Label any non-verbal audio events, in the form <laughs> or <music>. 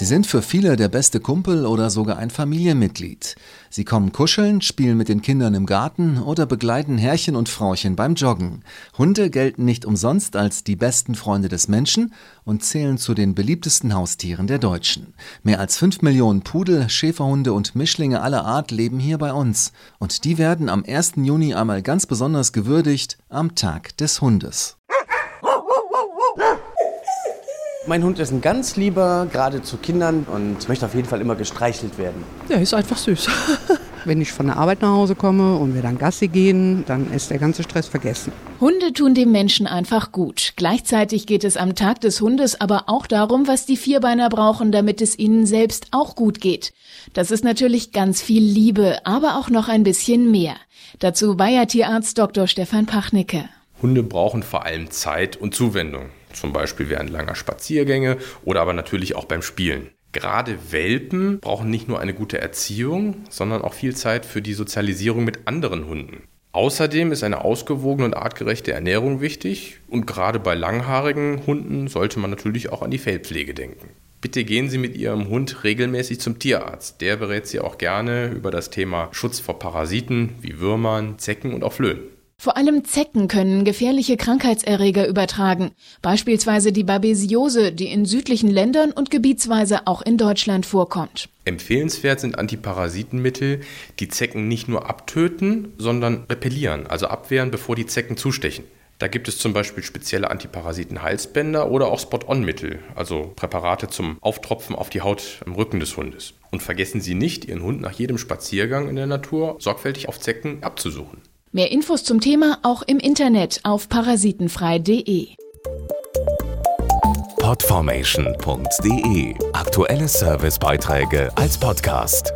Sie sind für viele der beste Kumpel oder sogar ein Familienmitglied. Sie kommen kuscheln, spielen mit den Kindern im Garten oder begleiten Herrchen und Frauchen beim Joggen. Hunde gelten nicht umsonst als die besten Freunde des Menschen und zählen zu den beliebtesten Haustieren der Deutschen. Mehr als fünf Millionen Pudel, Schäferhunde und Mischlinge aller Art leben hier bei uns. Und die werden am 1. Juni einmal ganz besonders gewürdigt am Tag des Hundes. <laughs> Mein Hund ist ein ganz lieber, gerade zu Kindern und möchte auf jeden Fall immer gestreichelt werden. Der ist einfach süß. <laughs> Wenn ich von der Arbeit nach Hause komme und wir dann Gassi gehen, dann ist der ganze Stress vergessen. Hunde tun dem Menschen einfach gut. Gleichzeitig geht es am Tag des Hundes aber auch darum, was die Vierbeiner brauchen, damit es ihnen selbst auch gut geht. Das ist natürlich ganz viel Liebe, aber auch noch ein bisschen mehr. Dazu Bayer Tierarzt Dr. Stefan Pachnicke. Hunde brauchen vor allem Zeit und Zuwendung, zum Beispiel während langer Spaziergänge oder aber natürlich auch beim Spielen. Gerade Welpen brauchen nicht nur eine gute Erziehung, sondern auch viel Zeit für die Sozialisierung mit anderen Hunden. Außerdem ist eine ausgewogene und artgerechte Ernährung wichtig und gerade bei langhaarigen Hunden sollte man natürlich auch an die Fellpflege denken. Bitte gehen Sie mit Ihrem Hund regelmäßig zum Tierarzt. Der berät Sie auch gerne über das Thema Schutz vor Parasiten wie Würmern, Zecken und auch Flöhen. Vor allem Zecken können gefährliche Krankheitserreger übertragen, beispielsweise die Babesiose, die in südlichen Ländern und gebietsweise auch in Deutschland vorkommt. Empfehlenswert sind Antiparasitenmittel, die Zecken nicht nur abtöten, sondern repellieren, also abwehren, bevor die Zecken zustechen. Da gibt es zum Beispiel spezielle Antiparasiten-Halsbänder oder auch Spot-on-Mittel, also Präparate zum Auftropfen auf die Haut am Rücken des Hundes. Und vergessen Sie nicht, Ihren Hund nach jedem Spaziergang in der Natur sorgfältig auf Zecken abzusuchen. Mehr Infos zum Thema auch im Internet auf parasitenfrei.de. Podformation.de Aktuelle Servicebeiträge als Podcast.